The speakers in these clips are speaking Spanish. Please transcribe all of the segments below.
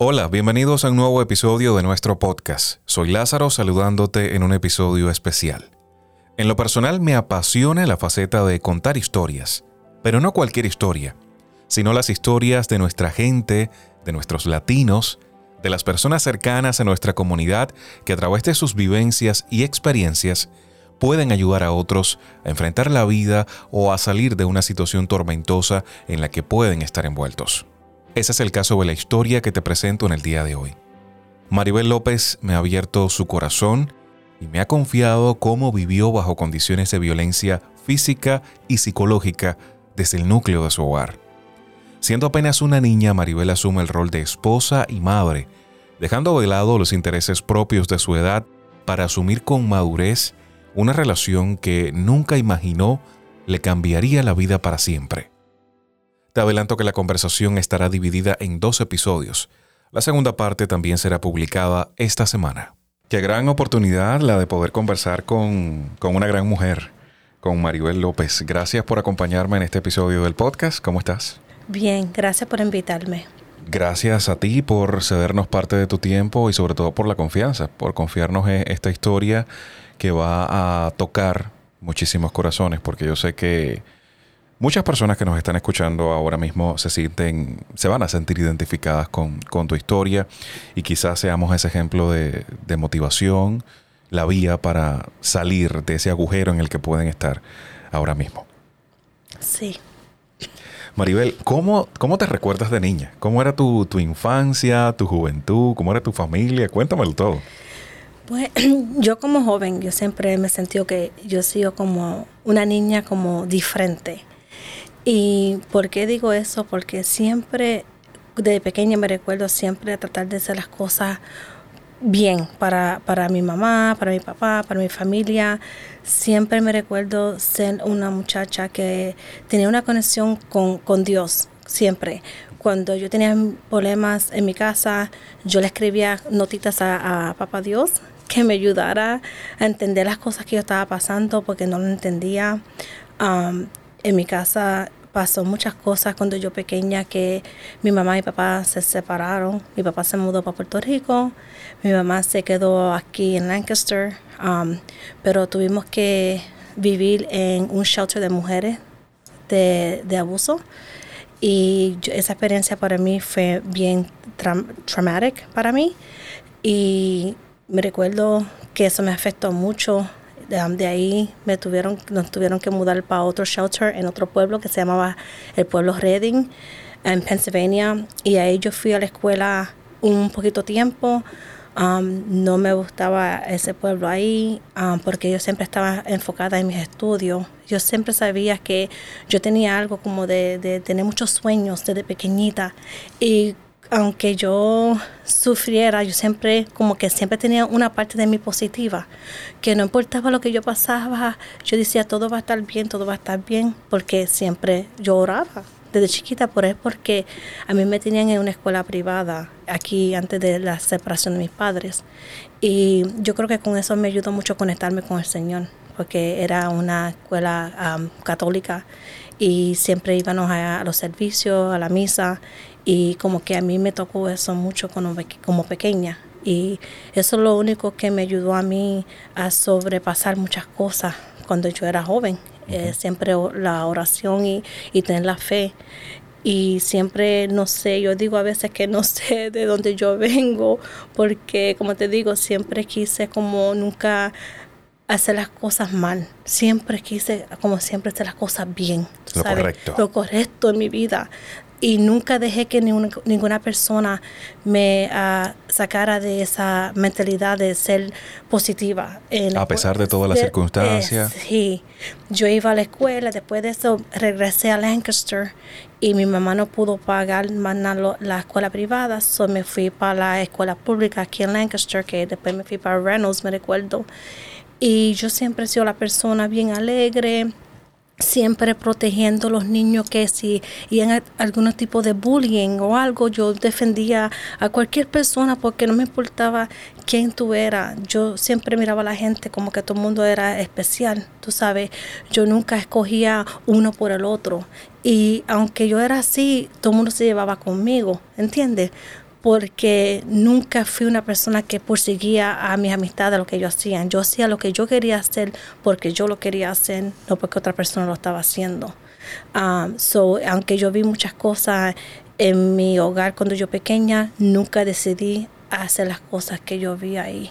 Hola, bienvenidos a un nuevo episodio de nuestro podcast. Soy Lázaro saludándote en un episodio especial. En lo personal me apasiona la faceta de contar historias, pero no cualquier historia, sino las historias de nuestra gente, de nuestros latinos, de las personas cercanas a nuestra comunidad que a través de sus vivencias y experiencias pueden ayudar a otros a enfrentar la vida o a salir de una situación tormentosa en la que pueden estar envueltos. Ese es el caso de la historia que te presento en el día de hoy. Maribel López me ha abierto su corazón y me ha confiado cómo vivió bajo condiciones de violencia física y psicológica desde el núcleo de su hogar. Siendo apenas una niña, Maribel asume el rol de esposa y madre, dejando de lado los intereses propios de su edad para asumir con madurez una relación que nunca imaginó le cambiaría la vida para siempre. Te adelanto que la conversación estará dividida en dos episodios. La segunda parte también será publicada esta semana. Qué gran oportunidad la de poder conversar con, con una gran mujer, con Maribel López. Gracias por acompañarme en este episodio del podcast. ¿Cómo estás? Bien, gracias por invitarme. Gracias a ti por cedernos parte de tu tiempo y sobre todo por la confianza, por confiarnos en esta historia que va a tocar muchísimos corazones, porque yo sé que Muchas personas que nos están escuchando ahora mismo se sienten, se van a sentir identificadas con, tu historia y quizás seamos ese ejemplo de, motivación, la vía para salir de ese agujero en el que pueden estar ahora mismo. Sí. Maribel, ¿cómo, cómo te recuerdas de niña? ¿Cómo era tu, tu infancia, tu juventud? ¿Cómo era tu familia? Cuéntamelo todo. Pues yo como joven, yo siempre me he sentido que yo he sido como una niña como diferente. ¿Y por qué digo eso? Porque siempre, de pequeña me recuerdo siempre tratar de hacer las cosas bien para, para mi mamá, para mi papá, para mi familia. Siempre me recuerdo ser una muchacha que tenía una conexión con, con Dios, siempre. Cuando yo tenía problemas en mi casa, yo le escribía notitas a, Papá Dios que me ayudara a entender las cosas que yo estaba pasando porque no lo entendía. Um, en mi casa pasó muchas cosas cuando yo pequeña que mi mamá y papá se separaron. Mi papá se mudó para Puerto Rico, mi mamá se quedó aquí en Lancaster, um, pero tuvimos que vivir en un shelter de mujeres de, abuso. Y esa experiencia para mí fue bien traumática para mí. Y me recuerdo que eso me afectó mucho de, ahí me tuvieron, nos tuvieron que mudar para otro shelter en otro pueblo que se llamaba el pueblo Reading, en Pennsylvania. Y ahí yo fui a la escuela un poquito tiempo. Um, no me gustaba ese pueblo ahí um, porque yo siempre estaba enfocada en mis estudios. Yo siempre sabía que yo tenía algo como de, de tener muchos sueños desde pequeñita. Y aunque yo sufriera, yo siempre, como que siempre tenía una parte de mí positiva, que no importaba lo que yo pasaba, yo decía todo va a estar bien, todo va a estar bien, porque siempre yo oraba desde chiquita, por eso porque a mí me tenían en una escuela privada aquí antes de la separación de mis padres. Y yo creo que con eso me ayudó mucho a conectarme con el Señor, porque era una escuela católica y siempre íbamos a, los servicios, a la misa y como que a mí me tocó eso mucho como, como pequeña y eso es lo único que me ayudó a mí a sobrepasar muchas cosas cuando yo era joven. Eh, siempre la oración y, y tener la fe y siempre no sé, yo digo a veces que no sé de dónde yo vengo, porque como te digo, siempre quise como nunca hacer las cosas mal. Siempre quise, como siempre, hacer las cosas bien. Lo correcto. Lo correcto en mi vida. Y nunca dejé que ninguna, persona me ah, sacara de esa mentalidad de ser positiva. a pesar de todas las circunstancias. sí. Yo iba a la escuela, después de eso regresé a Lancaster y mi mamá no pudo pagar más la escuela privada, so me fui para la escuela pública aquí en Lancaster, que después me fui para Reynolds, me recuerdo. Y yo siempre he sido la persona bien alegre, siempre protegiendo a los niños que si en algún tipo de bullying o algo, yo defendía a cualquier persona porque no me importaba quién tú eras. Yo siempre miraba a la gente como que todo el mundo era especial, tú sabes. Yo nunca escogía uno por el otro. Y aunque yo era así, todo el mundo se llevaba conmigo, ¿entiendes? Porque nunca fui una persona que perseguía a mis amistades lo que yo hacía. Yo hacía lo que yo quería hacer porque yo lo quería hacer, no porque otra persona lo estaba haciendo. Um, so, aunque yo vi muchas cosas en mi hogar cuando yo pequeña, nunca decidí hacer las cosas que yo vi ahí,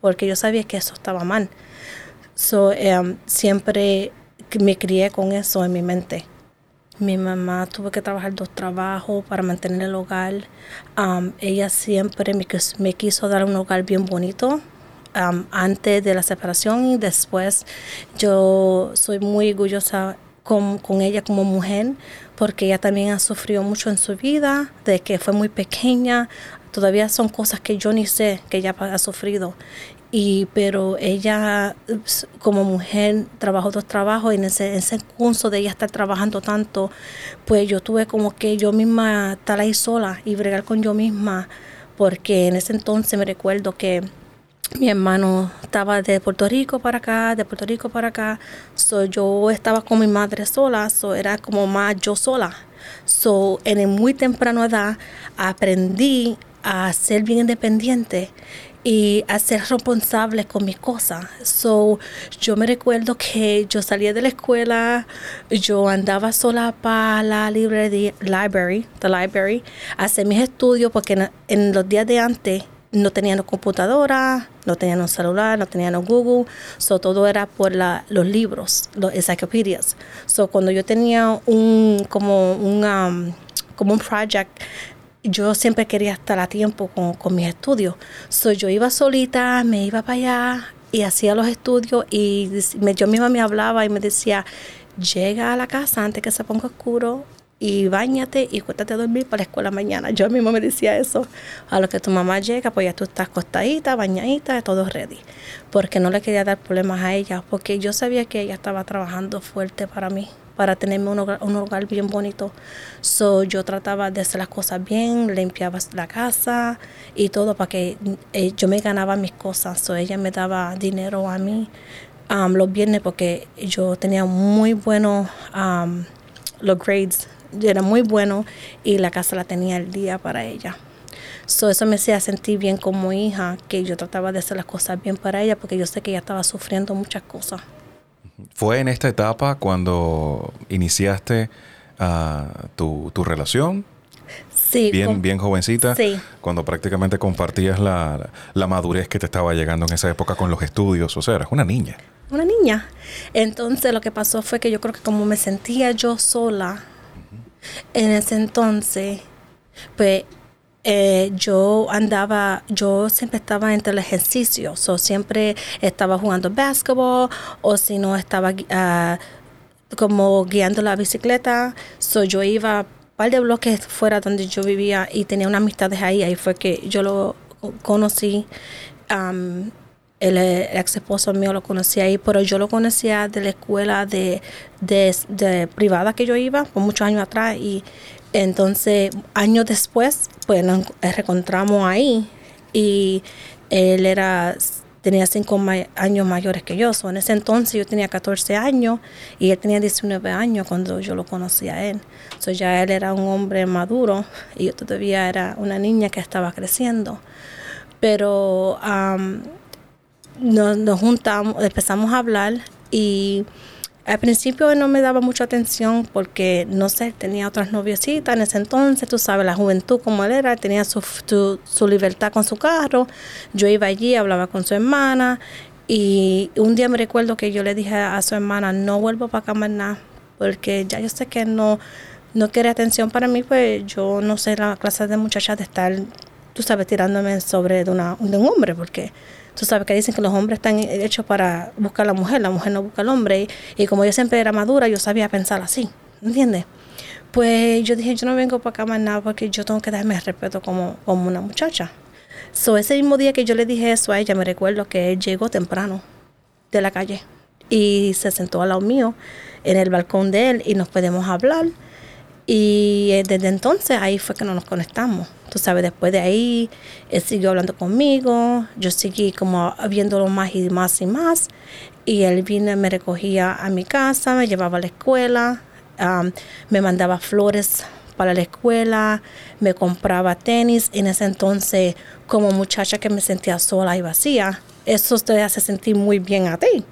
porque yo sabía que eso estaba mal. So, um, siempre me crié con eso en mi mente. Mi mamá tuvo que trabajar dos trabajos para mantener el hogar. Um, ella siempre me, quiso dar un hogar bien bonito um, antes de la separación y después. Yo soy muy orgullosa con, con, ella como mujer porque ella también ha sufrido mucho en su vida, de que fue muy pequeña. Todavía son cosas que yo ni sé que ella ha sufrido y pero ella como mujer trabajó dos trabajos y en ese, ese curso de ella estar trabajando tanto pues yo tuve como que yo misma estar ahí sola y bregar con yo misma porque en ese entonces me recuerdo que mi hermano estaba de Puerto Rico para acá, de Puerto Rico para acá. So, yo estaba con mi madre sola, so, era como más yo sola. So, en muy temprana edad aprendí a ser bien independiente y a ser responsable con mis cosas. So, yo me recuerdo que yo salía de la escuela, yo andaba sola para la library, library, the library, hacer mis estudios porque en, los días de antes no tenían computadora, no tenían celular, no tenían Google, so todo era por la, los libros, los encyclopedias. So cuando yo tenía un como un um, como un project yo siempre quería estar a tiempo con, con mis estudios. So, yo iba solita, me iba para allá y hacía los estudios y me, yo misma me hablaba y me decía, llega a la casa antes que se ponga oscuro y bañate y cuéntate a dormir para la escuela mañana. Yo mismo me decía eso. A lo que tu mamá llega, pues ya tú estás acostadita, bañadita, todo ready. Porque no le quería dar problemas a ella, porque yo sabía que ella estaba trabajando fuerte para mí para tenerme un hogar, un hogar bien bonito. So, yo trataba de hacer las cosas bien, limpiaba la casa y todo para que eh, yo me ganaba mis cosas. So, ella me daba dinero a mí um, los viernes porque yo tenía muy buenos um, los grades, era muy bueno y la casa la tenía el día para ella. So, eso me hacía sentir bien como hija, que yo trataba de hacer las cosas bien para ella porque yo sé que ella estaba sufriendo muchas cosas. ¿Fue en esta etapa cuando iniciaste uh, tu, tu, relación? Sí. Bien, bien jovencita. Sí. Cuando prácticamente compartías la, la, madurez que te estaba llegando en esa época con los estudios. O sea, eras una niña. Una niña. Entonces lo que pasó fue que yo creo que como me sentía yo sola en ese entonces, pues eh, yo andaba, yo siempre estaba entre el ejercicio, o siempre estaba jugando básquetbol o si no estaba uh, como guiando la bicicleta, so yo iba un par de bloques fuera donde yo vivía y tenía unas amistades ahí, ahí fue que yo lo conocí. Um, el, ex esposo mío lo conocía ahí, pero yo lo conocía de la escuela de, de, de privada que yo iba por muchos años atrás y entonces, años después, pues nos reencontramos ahí y él era tenía cinco años mayores que yo. en ese entonces yo tenía 14 años y él tenía 19 años cuando yo lo conocí a él. So, ya él era un hombre maduro y yo todavía era una niña que estaba creciendo. Pero nos, nos juntamos, empezamos a hablar y al principio no me daba mucha atención porque, no sé, tenía otras noviecitas en ese entonces, tú sabes, la juventud como él era, tenía su, su, libertad con su carro. Yo iba allí, hablaba con su hermana y un día me recuerdo que yo le dije a su hermana, no vuelvo para nada, porque ya yo sé que no, no quiere atención para mí, pues yo no sé la clase de muchachas de estar, tú sabes, tirándome sobre de, una, de un hombre, porque Tú sabes que dicen que los hombres están hechos para buscar a la mujer, la mujer no busca al hombre. Y, como yo siempre era madura, yo sabía pensar así, ¿entiendes? Pues yo dije, yo no vengo para acá más nada porque yo tengo que darme respeto como, como una muchacha. So, ese mismo día que yo le dije eso a ella, me recuerdo que él llegó temprano de la calle y se sentó al lado mío en el balcón de él y nos podemos hablar. Y eh, desde entonces ahí fue que no nos conectamos. Tú sabes, después de ahí, él siguió hablando conmigo, yo seguí como viéndolo más y más y más. Y él vino, me recogía a mi casa, me llevaba a la escuela, me mandaba flores para la escuela, me compraba tenis. En ese entonces, como muchacha que me sentía sola y vacía, eso te hace sentir muy bien a ti.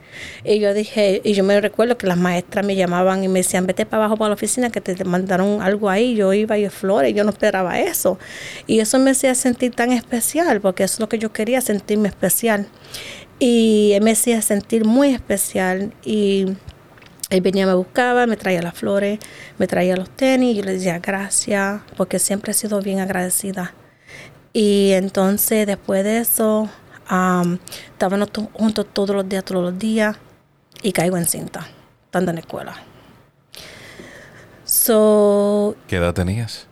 Y yo dije, y yo me recuerdo que las maestras me llamaban y me decían, vete para abajo para la oficina que te, mandaron algo ahí. Yo iba y flores, yo no esperaba eso. Y eso me hacía sentir tan especial, porque eso es lo que yo quería, sentirme especial. Y me hacía sentir muy especial. Y él venía, me buscaba, me traía las flores, me traía los tenis, y yo le decía gracias, porque siempre he sido bien agradecida. Y entonces después de eso, estábamos juntos todos los días, todos los días, y caigo en cinta, estando en la escuela. So, ¿Qué edad tenías?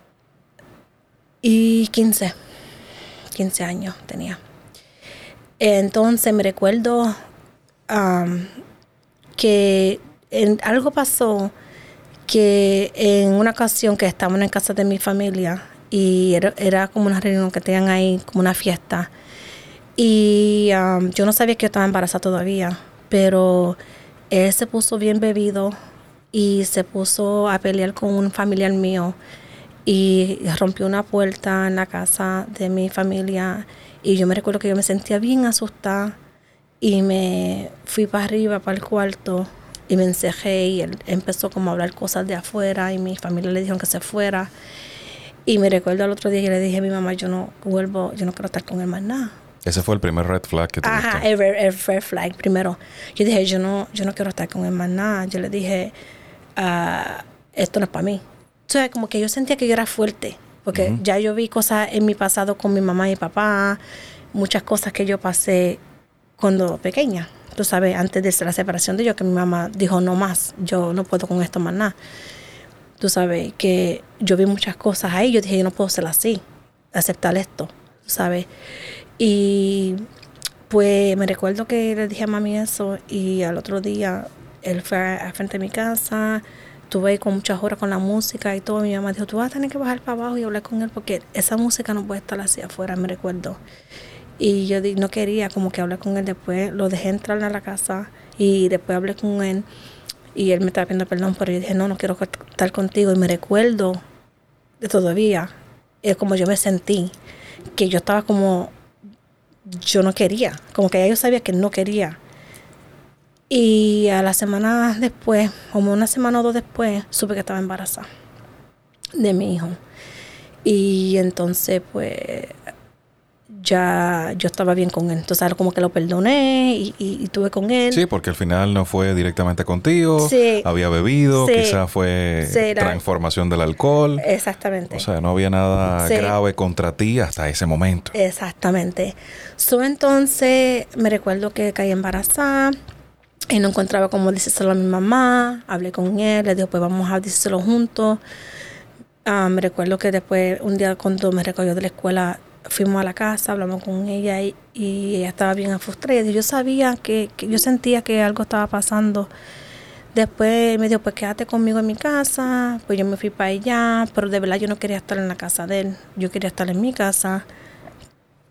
Y 15, 15 años tenía. Entonces me recuerdo que en, algo pasó que en una ocasión que estábamos en casa de mi familia y era, era como una reunión que tenían ahí, como una fiesta y um, yo no sabía que yo estaba embarazada todavía, pero él se puso bien bebido y se puso a pelear con un familiar mío y rompió una puerta en la casa de mi familia. Y yo me recuerdo que yo me sentía bien asustada y me fui para arriba, para el cuarto y me encejé y él empezó como a hablar cosas de afuera y mi familia le dijeron que se fuera. Y me recuerdo al otro día que le dije a mi mamá yo no vuelvo, yo no quiero estar con él más nada ese fue el primer red flag que tuviste. Ajá, el, red flag primero. Yo dije, yo no, yo no quiero estar con él más nada. Yo le dije, uh, esto no es para mí. O sea, como que yo sentía que yo era fuerte, porque ya yo vi cosas en mi pasado con mi mamá y papá, muchas cosas que yo pasé cuando pequeña. Tú sabes, antes de la separación de yo, que mi mamá dijo, no más, yo no puedo con esto más nada. Tú sabes, que yo vi muchas cosas ahí, yo dije, yo no puedo ser así, aceptar esto, ¿sabes? Y pues me recuerdo que le dije a mami eso y al otro día él fue a, frente de mi casa, estuve con muchas horas con la música y todo. Mi mamá dijo, tú vas a tener que bajar para abajo y hablar con él porque esa música no puede estar así afuera, me recuerdo. Y yo no quería como que hablar con él después, lo dejé entrar a la casa y después hablé con él y él me estaba pidiendo perdón, pero yo dije, no, no quiero estar contigo y me recuerdo de todavía, es como yo me sentí, que yo estaba como yo no quería, como que ya yo sabía que no quería. Y a la semana después, como una semana o dos después, supe que estaba embarazada de mi hijo. Y entonces, pues, ya yo estaba bien con él. Entonces, como que lo perdoné y, y, tuve con él. Sí, porque al final no fue directamente contigo. Sí. Había bebido, quizás fue transformación del alcohol. Exactamente. O sea, no había nada grave contra ti hasta ese momento. Exactamente. So, entonces, me recuerdo que caí embarazada. Y no encontraba cómo decírselo a mi mamá. Hablé con él, le dijo, pues vamos a decírselo juntos. Ah, me recuerdo que después, un día cuando me recogió de la escuela, fuimos a la casa, hablamos con ella y, ella estaba bien frustrada. Yo sabía que, yo sentía que algo estaba pasando. Después me dijo, pues quédate conmigo en mi casa. Pues yo me fui para allá, pero de verdad yo no quería estar en la casa de él. Yo quería estar en mi casa.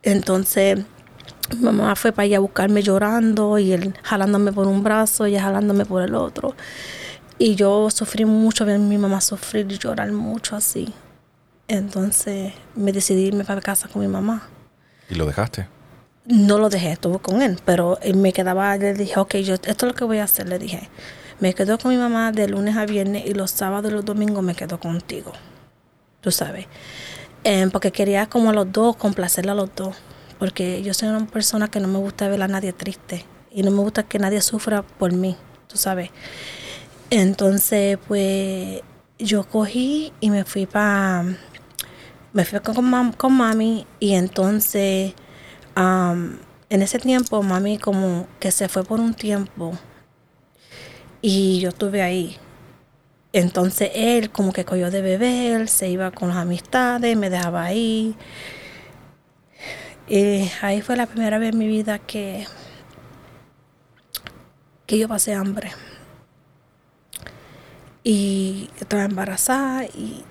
Entonces, mi mamá fue para allá a buscarme llorando y él jalándome por un brazo y ella jalándome por el otro. Y yo sufrí mucho ver a mi mamá sufrir y llorar mucho así. Entonces me decidí irme para casa con mi mamá. ¿Y lo dejaste? No lo dejé, estuve con él, pero él me quedaba, le dije, ok, yo, esto es lo que voy a hacer, le dije. Me quedo con mi mamá de lunes a viernes y los sábados y los domingos me quedo contigo. Tú sabes. Em, porque quería como a los dos, complacerle a los dos. Porque yo soy una persona que no me gusta ver a nadie triste. Y no me gusta que nadie sufra por mí, tú sabes. Entonces, pues yo cogí y me fui para me fui con, con mami y entonces en ese tiempo mami como que se fue por un tiempo y yo estuve ahí. Entonces él como que cogió de beber, se iba con las amistades, me dejaba ahí. Y ahí fue la primera vez en mi vida que, que yo pasé hambre. Y estaba embarazada y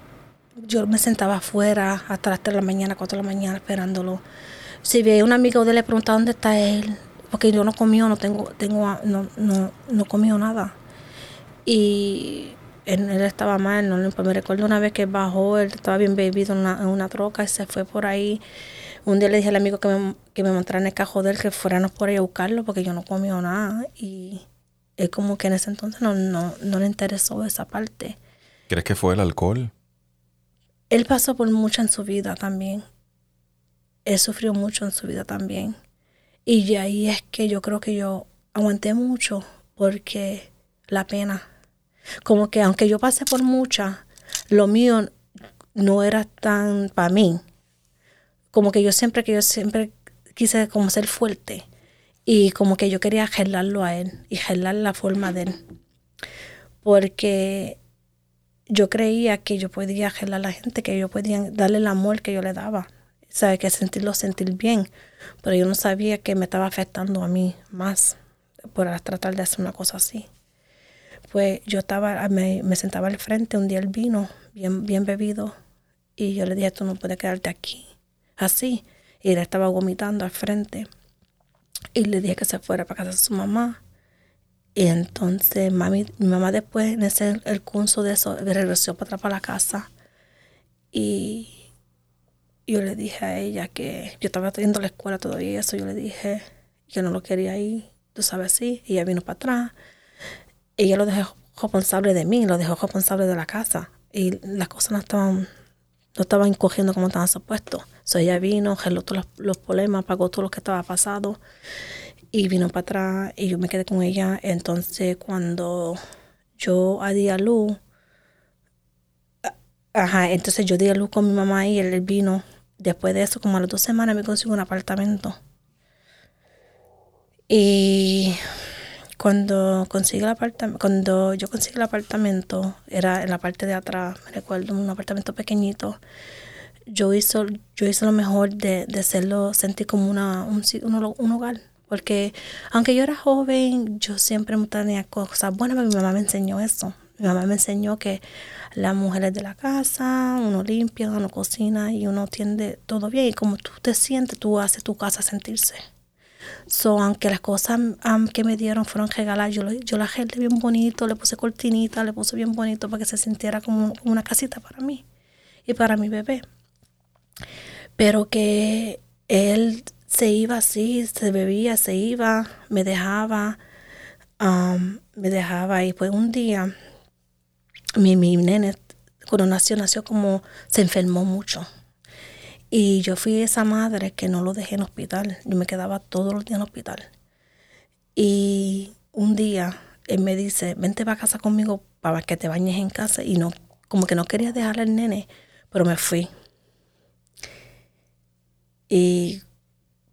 yo me sentaba afuera hasta las 3 de la mañana, 4 de la mañana esperándolo. Si veía un amigo de él, le preguntaba dónde está él, porque yo no comí, no tengo, tengo, no, no, no comí nada. Y él, estaba mal, no me recuerdo una vez que bajó, él estaba bien bebido en una, una troca y se fue por ahí. Un día le dije al amigo que me, que me mostrara en el cajón de él que fuéramos por ahí a buscarlo porque yo no comía nada y él como que en ese entonces no, no, no le interesó esa parte. ¿Crees que fue el alcohol? Él pasó por mucho en su vida también. Él sufrió mucho en su vida también. Y ahí es que yo creo que yo aguanté mucho porque la pena. Como que aunque yo pasé por mucha, lo mío no era tan para mí. Como que yo siempre, que yo siempre quise como ser fuerte. Y como que yo quería gelarlo a él y gelar la forma de él. Porque yo creía que yo podía gelar a la gente, que yo podía darle el amor que yo le daba. ¿Sabe? Que sentirlo sentir bien. Pero yo no sabía que me estaba afectando a mí más por tratar de hacer una cosa así. Pues yo estaba, me, sentaba al frente, un día él vino, bien, bien bebido, y yo le dije, tú no puedes quedarte aquí, así. Y él estaba vomitando al frente. Y le dije que se fuera para casa de su mamá. Y entonces mami, mi mamá después, en ese el curso de eso, regresó para atrás para la casa. Y yo le dije a ella que yo estaba teniendo la escuela todavía eso. Yo le dije que no lo quería ir, tú sabes, sí. Ella vino para atrás. Ella lo dejó responsable de mí, lo dejó responsable de la casa. Y las cosas no estaban, no estaban cogiendo como estaban supuestos. So ella vino, geló todos los, problemas, pagó todo lo que estaba pasado y vino para atrás y yo me quedé con ella. Entonces cuando yo di a luz, ajá, entonces yo di a luz con mi mamá y él vino. Después de eso, como a las dos semanas me consiguió un apartamento. Y cuando conseguí el apartamento, cuando yo conseguí el apartamento, era en la parte de atrás, me recuerdo, un apartamento pequeñito yo hice, yo hice lo mejor de, de hacerlo sentir como una, un, un, hogar. Porque aunque yo era joven, yo siempre tenía cosas buenas, mi mamá me enseñó eso. Mi mamá me enseñó que las mujeres de la casa, uno limpia, uno cocina y uno tiende todo bien. Y como tú te sientes, tú haces tu casa sentirse. So, aunque las cosas que me dieron fueron regaladas, yo, yo la gelé bien bonito, le puse cortinita, le puse bien bonito para que se sintiera como una casita para mí y para mi bebé. Pero que él se iba así, se bebía, se iba, me dejaba, me dejaba y pues un día mi, mi nene cuando nació, nació como se enfermó mucho. Y yo fui esa madre que no lo dejé en hospital. Yo me quedaba todos los días en hospital. Y un día él me dice, vente a casa conmigo para que te bañes en casa. Y no, como que no quería dejarle al nene, pero me fui. Y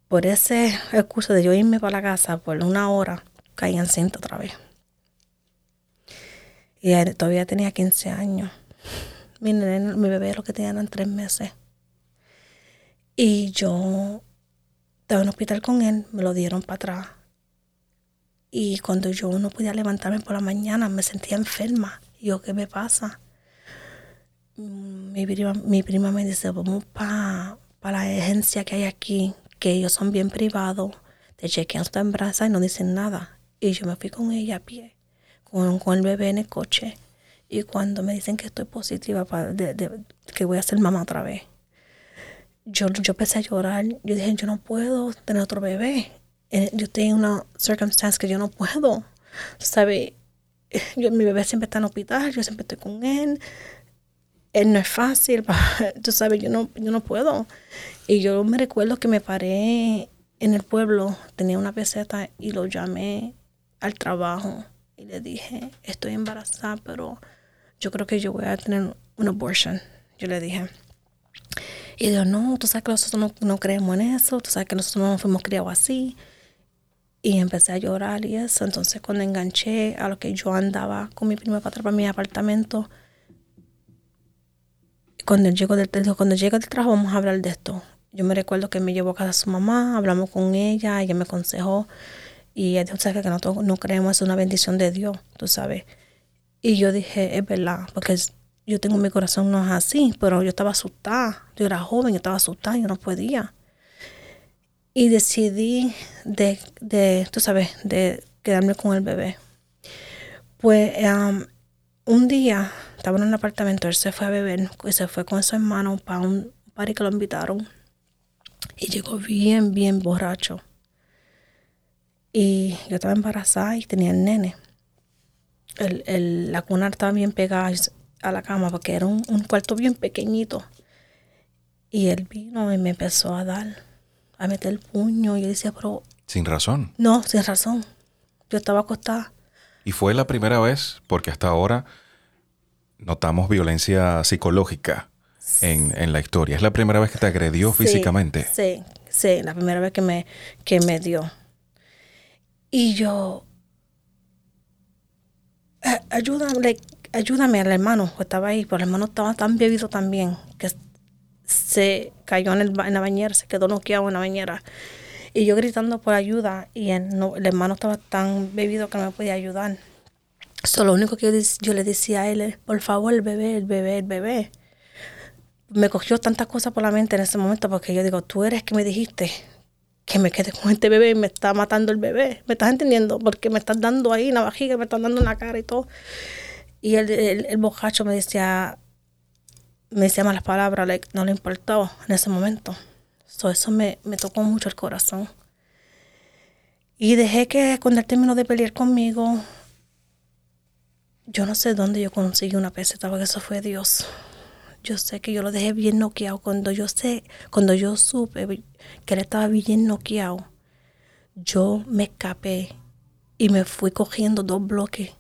por ese recurso de yo irme para la casa por una hora, caí en cinta otra vez. Y todavía tenía 15 años. Mi, mi bebé lo que tenía eran tres meses. Y yo estaba en el hospital con él, me lo dieron para atrás. Y cuando yo no podía levantarme por la mañana, me sentía enferma. Y yo, ¿qué me pasa? Mi prima, mi prima me dice, vamos para para la agencia que hay aquí, que ellos son bien privados, te chequean tu embarazo y no dicen nada. Y yo me fui con ella a pie, con, el bebé en el coche. Y cuando me dicen que estoy positiva, para, de, que voy a ser mamá otra vez, yo, yo empecé a llorar. Yo dije, yo no puedo tener otro bebé. Eh, yo tengo una circunstancia que yo no puedo. ¿Sabes? Mi bebé siempre está en el hospital, yo siempre estoy con él él no es fácil, tú sabes, yo no, yo no puedo. Y yo me recuerdo que me paré en el pueblo, tenía una peseta y lo llamé al trabajo y le dije, estoy embarazada, pero yo creo que yo voy a tener un abortion. Yo le dije. Y dijo, no, tú sabes que nosotros no, no, creemos en eso, tú sabes que nosotros no fuimos criados así. Y empecé a llorar y eso. Entonces cuando enganché a lo que yo andaba con mi prima para atrás para mi apartamento, cuando llego del, cuando llego del trabajo vamos a hablar de esto. Yo me recuerdo que me llevó a casa su mamá, hablamos con ella, ella me aconsejó y ella dijo, que no, no creemos, es una bendición de Dios, tú sabes. Y yo dije, es verdad, porque yo tengo mi corazón no es así, pero yo estaba asustada, yo era joven, yo estaba asustada, yo no podía. Y decidí de, de tú sabes, de quedarme con el bebé. Pues un día estaba en un apartamento, él se fue a beber y se fue con su hermano para un party que lo invitaron. Y llegó bien, bien borracho. Y yo estaba embarazada y tenía el nene. El, el, la cuna estaba bien pegada a la cama porque era un, un cuarto bien pequeñito. Y él vino y me empezó a dar, a meter el puño. Y yo decía, pero... Sin razón. No, sin razón. Yo estaba acostada. Y fue la primera vez, porque hasta ahora notamos violencia psicológica en, en la historia. ¿Es la primera vez que te agredió Sí, físicamente? Sí, sí, la primera vez que me, que me dio. Y yo, "A- ayúdame, ayúdame al hermano que estaba ahí, pero el hermano estaba tan bebido también que se cayó en, el, en la bañera, se quedó noqueado en la bañera. Y yo gritando por ayuda y el, no- el hermano estaba tan bebido que no me podía ayudar. So, lo único que yo, le decía a él es, por favor, el bebé, el bebé, el bebé. Me cogió tantas cosas por la mente en ese momento porque yo digo, tú eres que me dijiste que me quede con este bebé y me está matando el bebé. ¿Me estás entendiendo? Porque me estás dando ahí en la vajiga, me estás dando en la cara y todo. Y el, el, el me decía, me decía malas palabras, no le importaba en ese momento. So, eso me, me tocó mucho el corazón. Y dejé que cuando él terminó de pelear conmigo, yo no sé dónde yo conseguí una peseta, porque eso fue Dios. Yo sé que yo lo dejé bien noqueado. Cuando yo sé, cuando yo supe que él estaba bien noqueado, yo me escapé y me fui cogiendo dos bloques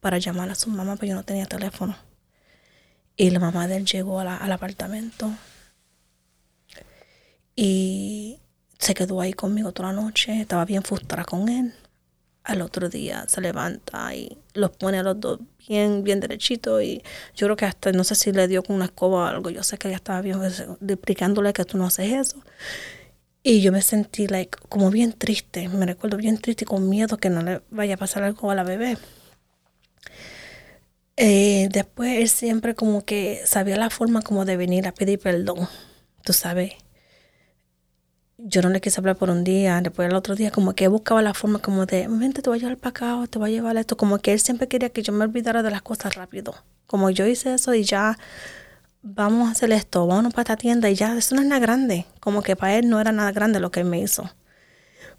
para llamar a su mamá, pero yo no tenía teléfono. Y la mamá de él llegó al apartamento y se quedó ahí conmigo toda la noche. Estaba bien frustrada con él. Al otro día se levanta y los pone a los dos bien, bien derechitos. Y yo creo que hasta, no sé si le dio con una escoba o algo. Yo sé que ella estaba bien pues, explicándole que tú no haces eso. Y yo me sentí like, como bien triste. Me recuerdo bien triste y con miedo que no le vaya a pasar algo a la bebé. Eh, después él siempre como que sabía la forma como de venir a pedir perdón. Tú sabes yo no le quise hablar por un día, después el otro día como que buscaba la forma como de, vente, te voy a llevar para acá te voy a llevar esto, como que él siempre quería que yo me olvidara de las cosas rápido. Como yo hice eso y ya vamos a hacer esto, vámonos para esta tienda y ya, eso no es nada grande. Como que para él no era nada grande lo que él me hizo.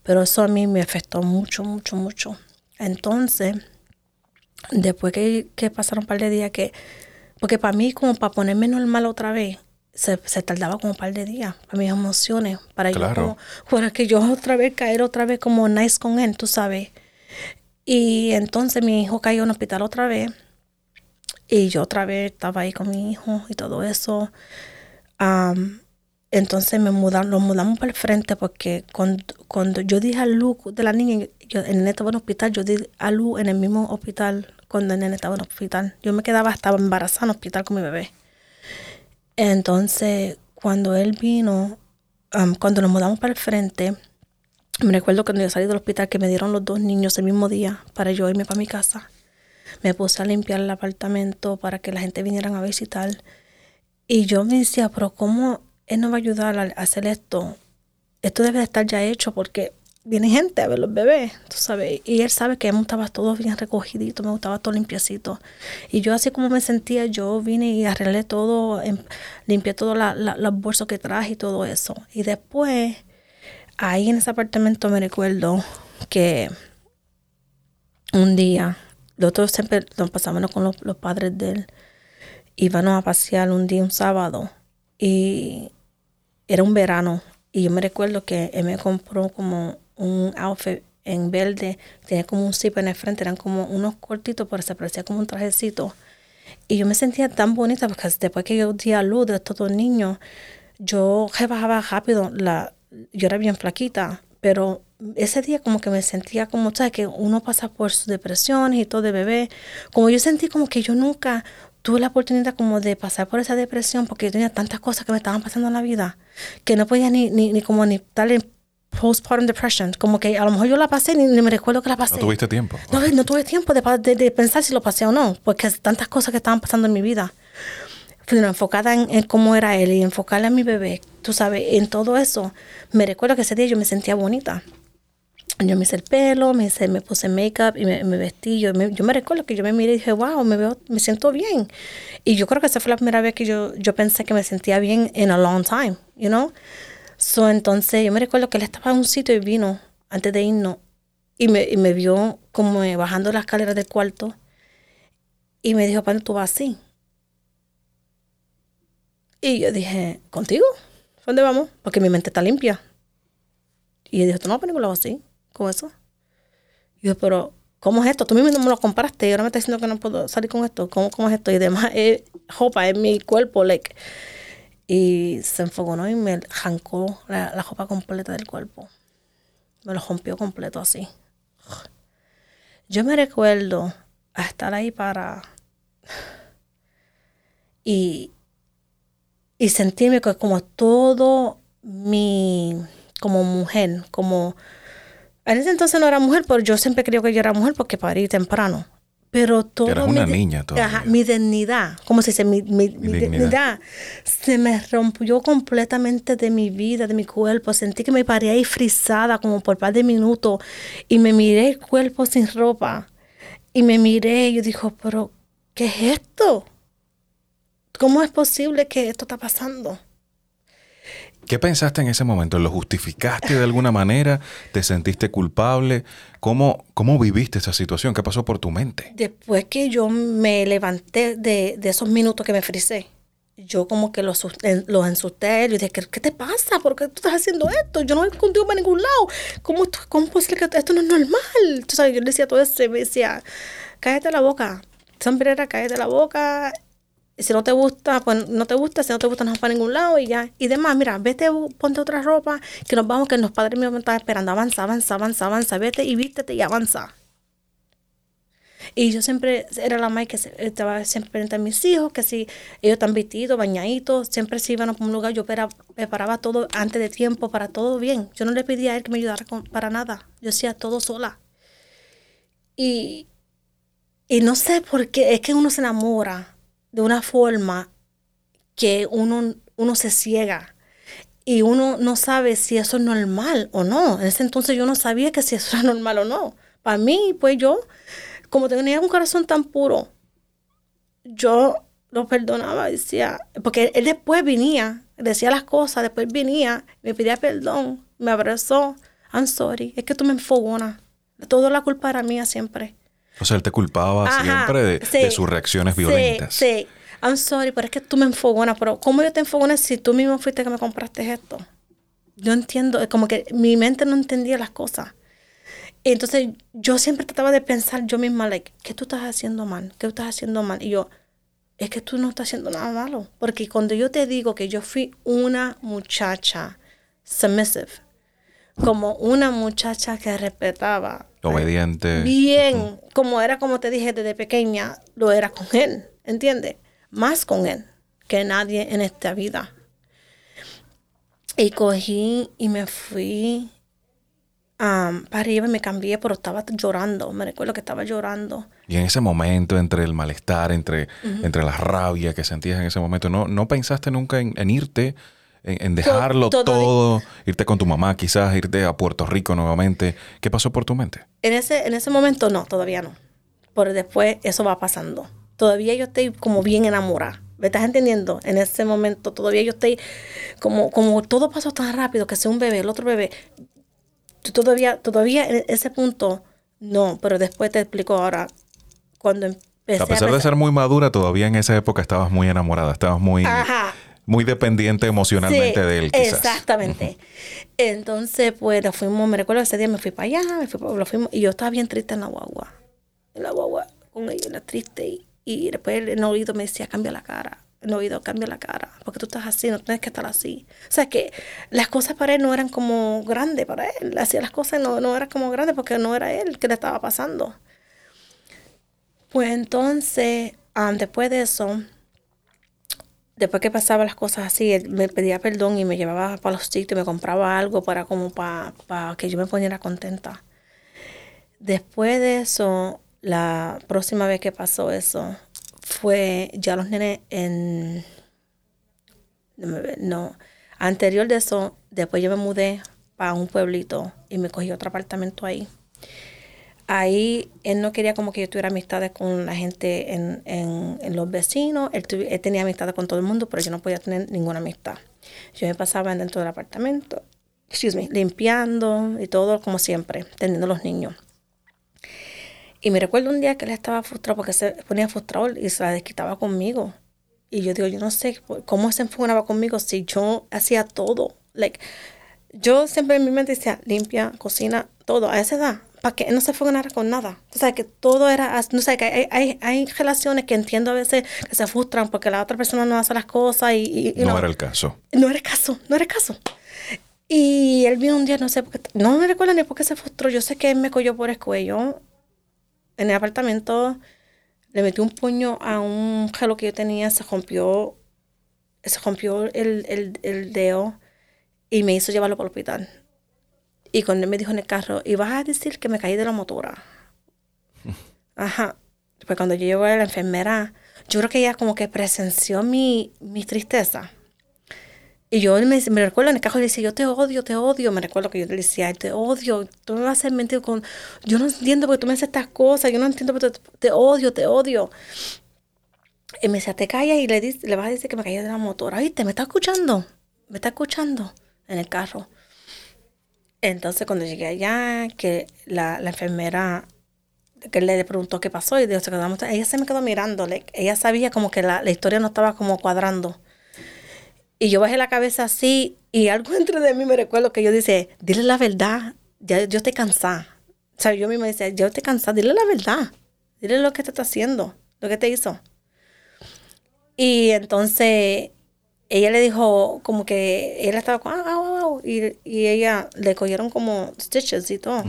Pero eso a mí me afectó mucho, mucho, mucho. Entonces, después que, que pasaron un par de días que, porque para mí como para ponerme normal otra vez, se, se tardaba como un par de días para mis emociones, para yo como, para que yo otra vez caer otra vez como nice con él, tú sabes. Y entonces mi hijo cayó en el hospital otra vez y yo otra vez estaba ahí con mi hijo y todo eso. Am, entonces me mudaron, nos mudamos para el frente porque cuando, cuando yo dije a luz de la niña, yo, el nene estaba en el hospital, yo di a luz en el mismo hospital cuando el nene estaba en el hospital. Yo me quedaba, estaba embarazada en el hospital con mi bebé. Entonces, cuando él vino, cuando nos mudamos para el frente, me recuerdo cuando yo salí del hospital que me dieron los dos niños el mismo día para yo irme para mi casa. Me puse a limpiar el apartamento para que la gente viniera a visitar. Y yo me decía, pero ¿cómo él nos va a ayudar a hacer esto? Esto debe de estar ya hecho porque viene gente a ver los bebés, tú sabes. Y él sabe que me gustaba todo bien recogidito, me gustaba todo limpiecito. Y yo así como me sentía, yo vine y arreglé todo, em- limpié todos los bolsos que traje y todo eso. Y después, ahí en ese apartamento me recuerdo que un día, nosotros siempre nos pasábamos con los padres de él, íbamos a pasear un día, un sábado, y era un verano. Y yo me recuerdo que él me compró como un outfit en verde, tenía como un zip en el frente, eran como unos cortitos, pero se parecía como un trajecito. Y yo me sentía tan bonita porque después que yo di a luz de estos dos niños, yo rebajaba rápido, la, yo era bien flaquita, pero ese día como que me sentía como, ¿sabes? Que uno pasa por sus depresiones y todo de bebé. Como yo sentí como que yo nunca tuve la oportunidad como de pasar por esa depresión porque yo tenía tantas cosas que me estaban pasando en la vida que no podía ni, ni, ni como ni en postpartum depression. Como que a lo mejor yo la pasé ni, ni me recuerdo que la pasé. No tuviste tiempo. No, no tuve tiempo de, de- de pensar si lo pasé o no, porque tantas cosas que estaban pasando en mi vida. Fui enfocada en, en cómo era él y enfocarle a mi bebé, tú sabes, en todo eso. Me recuerdo que ese día yo me sentía bonita. yo me hice el pelo, me, hice, me puse make-up y me, vestí. Yo me, yo me recuerdo que yo me miré y dije, wow, me, veo, me siento bien. Y yo creo que esa fue la primera vez que yo, yo pensé que me sentía bien en a long time, you know? So, entonces yo me recuerdo que él estaba en un sitio y vino antes de irnos y me, y me vio como bajando las escaleras del cuarto y me dijo, ¿para tú vas así? Y yo dije, ¿contigo? ¿Dónde vamos? Porque mi mente está limpia. Y él dijo, ¿tú no vas ningún lado así? con eso. Y yo, pero, ¿cómo es esto? Tú mismo me lo compraste y ahora me estás diciendo que no puedo salir con esto. ¿Cómo, cómo es esto? Y demás, es ropa, es mi cuerpo, like. Y se enfogonó y me jancó la, la ropa completa del cuerpo. Me lo rompió completo así. Yo me recuerdo a estar ahí para... Y, y sentirme como todo mi... como mujer, como en ese entonces no era mujer, pero yo siempre creo que yo era mujer porque parí temprano. Pero todo. Eras una niña todavía. mi dignidad, como se dice, mi, mi, dignidad. se me rompió completamente de mi vida, de mi cuerpo. Sentí que me paré ahí frisada como por un par de minutos y me miré el cuerpo sin ropa. Y me miré y yo dije, pero, ¿qué es esto? ¿Cómo es posible que esto está pasando? ¿Qué pensaste en ese momento? ¿Lo justificaste de alguna manera? ¿Te sentiste culpable? ¿Cómo, cómo viviste esa situación? ¿Qué pasó por tu mente? Después que yo me levanté de, esos minutos que me frisé, yo como que los, los ensusté y dije, ¿qué, te pasa? ¿Por qué tú estás haciendo esto? Yo no voy contigo para ningún lado. ¿Cómo, cómo es que esto no es normal? Tú yo le decía todo eso me decía, cállate la boca. Siempre era cállate la boca si no te gusta, pues no te gusta, si no te gusta, no vas para ningún lado y ya. Y demás, mira, vete, ponte otra ropa, que nos vamos, que los padres míos me están esperando. Avanza, avanza, avanza, avanza, vete y vístete y avanza. Y yo siempre era la madre que estaba siempre pendiente de mis hijos, que si ellos están vestidos, bañaditos, siempre si iban a un lugar, yo preparaba todo antes de tiempo para todo bien. Yo no le pedía a él que me ayudara para nada. Yo hacía todo sola. Y, y no sé por qué, es que uno se enamora de una forma que uno, uno se ciega y uno no sabe si eso es normal o no. En ese entonces yo no sabía que si eso era normal o no. Para mí, pues yo, como tenía un corazón tan puro, yo lo perdonaba, decía, porque él después venía, decía las cosas, después venía, me pedía perdón, me abrazó, I'm sorry, es que tú me enfogonas. Toda la culpa era mía siempre. O sea, él te culpaba siempre de, sus reacciones violentas. Sí, sí. I'm sorry, pero es que tú me enfogonas. Pero ¿cómo yo te enfogonas si tú mismo fuiste que me compraste esto? Yo entiendo, como que mi mente no entendía las cosas. Entonces yo siempre trataba de pensar yo misma, like, ¿qué tú estás haciendo mal? ¿Qué tú estás haciendo mal? Y yo, es que tú no estás haciendo nada malo. Porque cuando yo te digo que yo fui una muchacha submissive, como una muchacha que respetaba. Obediente. Bien, como era como te dije desde pequeña, lo era con él, ¿entiendes? Más con él que nadie en esta vida. Y cogí y me fui para arriba y me cambié, pero estaba llorando. Me recuerdo que estaba llorando. Y en ese momento, entre el malestar, entre, entre la rabia que sentías en ese momento, ¿no, no pensaste nunca en irte? En, dejarlo todo, irte con tu mamá, quizás irte a Puerto Rico nuevamente. ¿Qué pasó por tu mente? En ese, en ese momento no, todavía no. Pero después eso va pasando. Todavía yo estoy como bien enamorada. ¿Me estás entendiendo? En ese momento todavía yo estoy como, como todo pasó tan rápido que sea un bebé, el otro bebé. Todavía, todavía en ese punto no, pero después te explico ahora cuando empecé. A pesar de ser muy madura, todavía en esa época estabas muy enamorada, estabas muy. Ajá muy dependiente emocionalmente de él. Quizás. Exactamente. Entonces, pues nos fuimos, me recuerdo ese día me fui para allá, me fui, lo fuimos, y yo estaba bien triste en la guagua. En la guagua, con ella, la triste. Y, y después el oído me decía, cambia la cara. El oído, cambia la cara. Porque tú estás así, no tienes que estar así. O sea, que las cosas para él no eran como grandes para él. Hacía las cosas no, no eran como grandes porque no era él que le estaba pasando. Pues entonces, ah, después de eso, después que pasaba las cosas así, él me pedía perdón y me llevaba para los sitios, me compraba algo para como para, que yo me poniera contenta. Después de eso, la próxima vez que pasó eso, fue ya los nenes en... No, anterior de eso, después yo me mudé para un pueblito y me cogí otro apartamento ahí. Ahí él no quería como que yo tuviera amistades con la gente en, en, los vecinos. Él, él, tenía amistades con todo el mundo, pero yo no podía tener ninguna amistad. Yo me pasaba dentro del apartamento, excuse me, limpiando y todo como siempre, teniendo los niños. Y me recuerdo un día que él estaba frustrado porque se ponía frustrado y se la desquitaba conmigo. Y yo digo, yo no sé cómo se enfocaba conmigo si yo hacía todo. Like, yo siempre en mi mente decía, limpia, cocina, todo. A esa edad, para que no se nada con nada. O sea, que todo era, no sé, que hay, hay, hay, relaciones que entiendo a veces que se frustran porque la otra persona no hace las cosas y... no, era el caso. No era el caso, no era el caso. Y él vino un día, no sé, por qué, no me recuerdo ni por qué se frustró. Yo sé que él me cogió por el cuello en el apartamento, le metí un puño a un gelo que yo tenía, se rompió, se rompió el, el, el dedo y me hizo llevarlo para el hospital. Y cuando él me dijo en el carro, y vas a decir que me caí de la motora. Ajá. Pues cuando yo llego a la enfermera, yo creo que ella como que presenció mi, mi tristeza. Y yo me, me recuerdo en el carro y le decía, yo te odio, te odio. Me recuerdo que yo le decía, te odio, tú me vas a hacer mentir con... Yo no entiendo por qué tú me haces estas cosas, yo no entiendo por qué te, odio, te odio. Y me decía, te callas y le, le vas a decir que me caí de la motora. ¿Viste? ¿Me está escuchando? ¿Me está escuchando? En el carro. Entonces cuando llegué allá, que la, enfermera que le preguntó qué pasó y dijo, se quedamos, ella se me quedó mirándole. Ella sabía como que la, historia no estaba como cuadrando. Y yo bajé la cabeza así y algo entre de mí me recuerdo que yo dice, dile la verdad, ya, yo estoy cansada. O sea, yo misma decía, yo estoy cansada, dile la verdad, dile lo que te está haciendo, lo que te hizo. Y entonces ella le dijo como que él estaba con, ah, y, y, ella le cogieron como stitches y todo.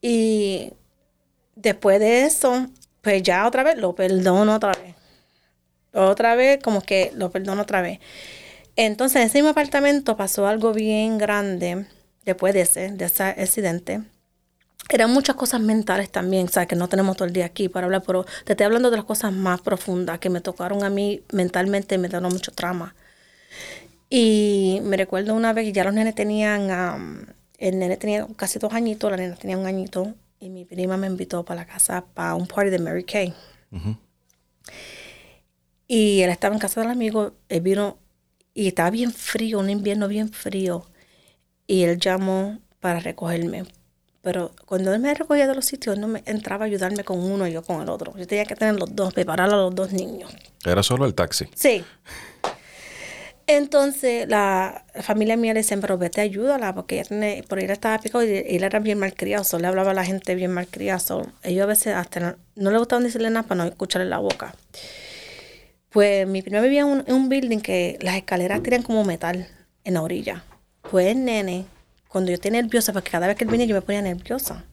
Y después de eso, pues ya otra vez lo perdono otra vez. Otra vez, como que lo perdono otra vez. Entonces, en ese mismo apartamento pasó algo bien grande después de ese, de ese accidente eran muchas cosas mentales también, o sea, que no tenemos todo el día aquí para hablar, pero te estoy hablando de las cosas más profundas que me tocaron a mí mentalmente, me dieron mucho trauma. Y me recuerdo una vez que ya los nenes tenían, el nene tenía casi dos añitos, la nena tenía un añito, y mi prima me invitó para la casa para un party de Mary Kay. Y él estaba en casa del amigo, él vino, y estaba bien frío, un invierno bien frío, y él llamó para recogerme pero cuando él me recogía de los sitios, no me entraba a ayudarme con uno y yo con el otro. Yo tenía que tener los dos, preparar a los dos niños. Era solo el taxi. Sí. Entonces la, familia mía le decía, pero vete, ayúdala, porque ella tiene, ella estaba picado y él era bien malcriado, le hablaba a la gente bien malcriado. Ellos a veces hasta no, le gustaban decirle nada para no escucharle la boca. Pues mi prima vivía en un, building que las escaleras tiran como metal en la orilla. Pues el nene cuando yo estoy nerviosa, porque cada vez que él venía yo me ponía nerviosa,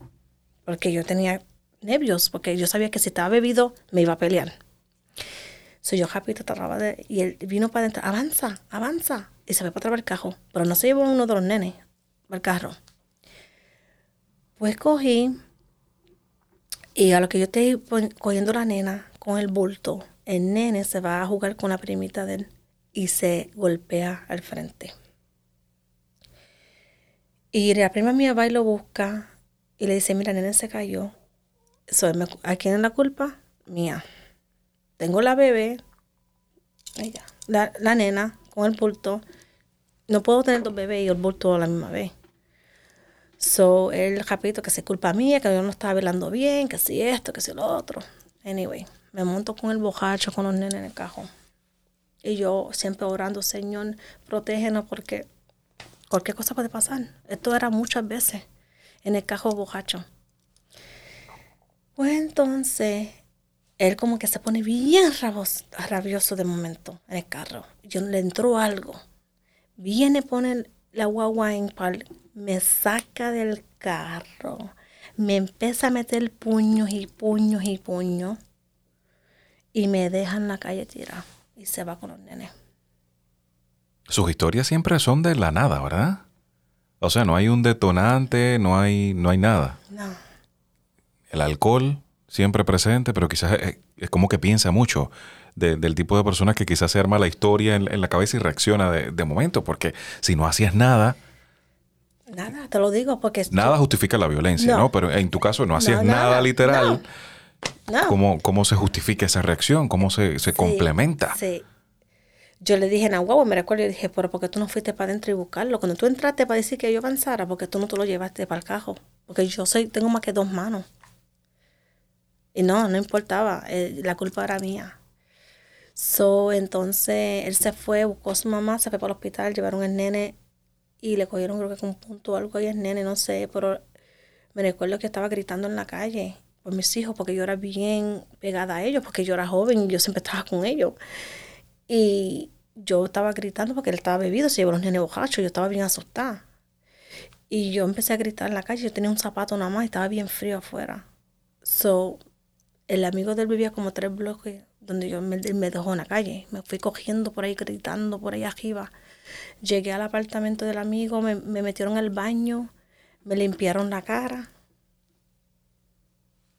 porque yo tenía nervios, porque yo sabía que si estaba bebido me iba a pelear. Soy yo rápido trataba de... Y él vino para adentro, avanza, avanza. Y se fue para atrás del carro. Pero no se llevó uno de los nenes al carro. Pues cogí y a lo que yo estoy cogiendo la nena con el bulto, el nene se va a jugar con la primita de él y se golpea al frente. Y la prima mía va y lo busca y le dice, mira, nene se cayó. ¿A quién es la culpa? Mía. Tengo la bebé, ella, la, nena con el bulto. No puedo tener dos bebés y el bulto a la misma vez. So, él rapidito que se culpa mía, que yo no estaba velando bien, que si esto, que si lo otro. Anyway, me monto con el bojacho, con los nenes en el cajón. Y yo siempre orando, Señor, protégenos porque cualquier cosa puede pasar. Esto era muchas veces en el cajo bojacho. Pues entonces, él como que se pone bien rabioso de momento en el carro. Yo le entró algo. Viene, pone la guagua en pal, me saca del carro, me empieza a meter puños y puños y puños y me deja en la calle tirada y se va con los nenes. Sus historias siempre son de la nada, ¿verdad? O sea, no hay un detonante, no hay, no hay nada. No. El alcohol siempre presente, pero quizás es, como que piensa mucho del tipo de persona que quizás se arma la historia en, la cabeza y reacciona de, momento, porque si no hacías nada, Nada, te lo digo porque... Nada justifica la violencia, ¿no? Pero en tu caso no hacías nada, literal. No. ¿Cómo, ¿Cómo, se justifica esa reacción? ¿Cómo se, se complementa? Sí. Yo le dije a Nahuatl, me recuerdo, y dije, pero ¿por qué tú no fuiste para adentro y buscarlo? Cuando tú entraste para decir que yo avanzara, porque tú no te lo llevaste para el cajo? Porque yo soy, tengo más que dos manos. Y no, no importaba, eh, la culpa era mía. So, entonces él se fue, buscó a su mamá, se fue para el hospital, llevaron el nene y le cogieron creo que con un punto o algo ahí el nene, no sé, pero me recuerdo que estaba gritando en la calle por mis hijos porque yo era bien pegada a ellos, porque yo era joven y yo siempre estaba con ellos. Y yo estaba gritando porque él estaba bebido, se llevó los nenes borrachos, yo estaba bien asustada. Y yo empecé a gritar en la calle, yo tenía un zapato nada más y estaba bien frío afuera. So, el amigo de él vivía como tres bloques donde yo me, me dejó en la calle. Me fui cogiendo por ahí, gritando por ahí arriba. Llegué al apartamento del amigo, me, me metieron al baño, me limpiaron la cara.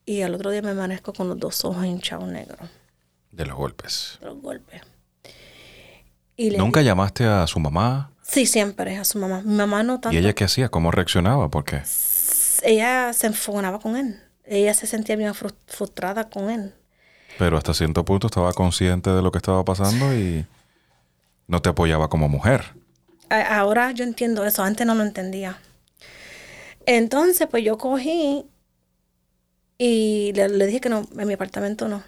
Y al otro día me amanezco con los dos ojos hinchados negros. De los golpes. De los golpes. ¿Nunca llamaste a su mamá? Sí, siempre a su mamá. Mi mamá no tanto. ¿Y ella qué hacía? ¿Cómo reaccionaba? ¿Por qué? Ella se enfogonaba con él. Ella se sentía bien frustrada con él. Pero hasta cierto punto estaba consciente de lo que estaba pasando y no te apoyaba como mujer. Ahora yo entiendo eso, antes no lo entendía. Entonces, pues yo cogí y le, dije que no, en mi apartamento no,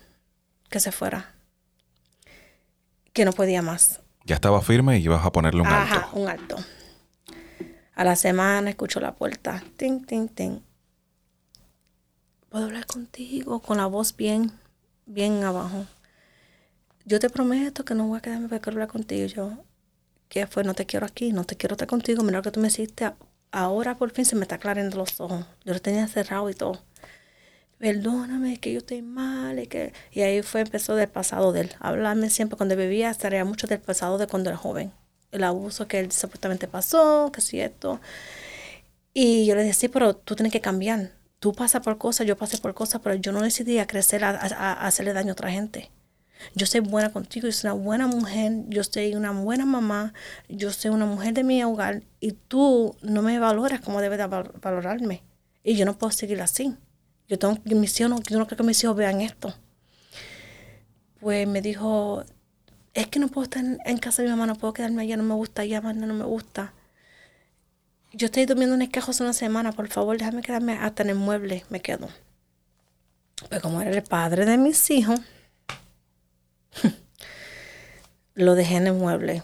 que se fuera. Que no podía más. Ya estaba firme y ibas a ponerle un alto. Ajá, un alto. A la semana escucho la puerta. Ting, ting, ting. ¿Puedo hablar contigo? Con la voz bien, bien abajo. Yo te prometo que no voy a quedarme para hablar contigo. Yo, ¿qué fue? No te quiero aquí, no te quiero estar contigo. Mira lo que tú me hiciste. Ahora por fin se me está aclarando los ojos. Yo lo tenía cerrado y todo perdóname, que yo estoy mal. Y, que... y ahí fue, empezó del pasado de él. Hablarme siempre cuando bebía, estaría mucho del pasado de cuando era joven. El abuso que él supuestamente pasó, que es cierto. Y yo le decía, pero tú tienes que cambiar. Tú pasas por cosas, yo pasé por cosas, pero yo no decidí a crecer a, hacerle daño a otra gente. Yo soy buena contigo, yo soy una buena mujer, yo soy una buena mamá, yo soy una mujer de mi hogar y tú no me valoras como debes de valorarme. Y yo no puedo seguir así. Yo tengo mis hijos, no, yo no creo que mis hijos vean esto. Pues me dijo, es que no puedo estar en, casa de mi mamá, no puedo quedarme allá, no me gusta allá, no me gusta. Yo estoy durmiendo en el cajo hace una semana, por favor, déjame quedarme hasta en el mueble, me quedo. Pues como era el padre de mis hijos, lo dejé en el mueble.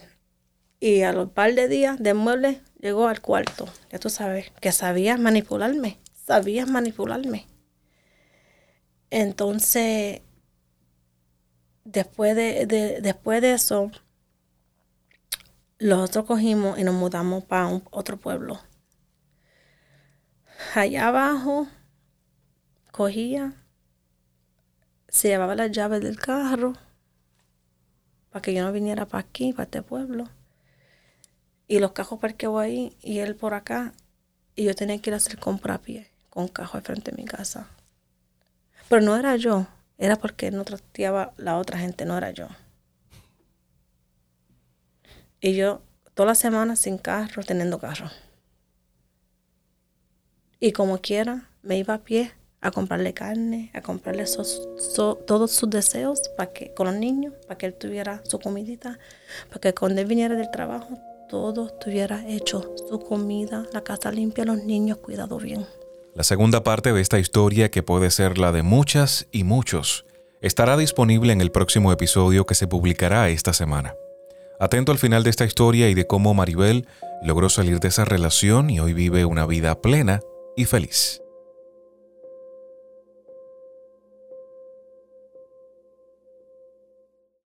Y a los par de días del mueble llegó al cuarto. Ya tú sabes, que sabías manipularme, sabías manipularme. Entonces, después de, después de eso, nosotros cogimos y nos mudamos para otro pueblo. Allá abajo, cogía, se llevaba las llaves del carro para que yo no viniera para aquí, para este pueblo. Y los cajos parqueó ahí y él por acá. Y yo tenía que ir a hacer compra a pie con cajo al frente de mi casa. Pero no era yo, era porque no trateaba la otra gente, no era yo. Y yo toda la semana sin carro, teniendo carro. Y como quiera, me iba a pie a comprarle carne, a comprarle todos sus deseos para que, con los niños, para que él tuviera su comidita, para que cuando él viniera del trabajo, todo estuviera hecho, su comida, la casa limpia, los niños cuidados bien. La segunda parte de esta historia, que puede ser la de muchas y muchos, estará disponible en el próximo episodio que se publicará esta semana. Atento al final de esta historia y de cómo Maribel logró salir de esa relación y hoy vive una vida plena y feliz.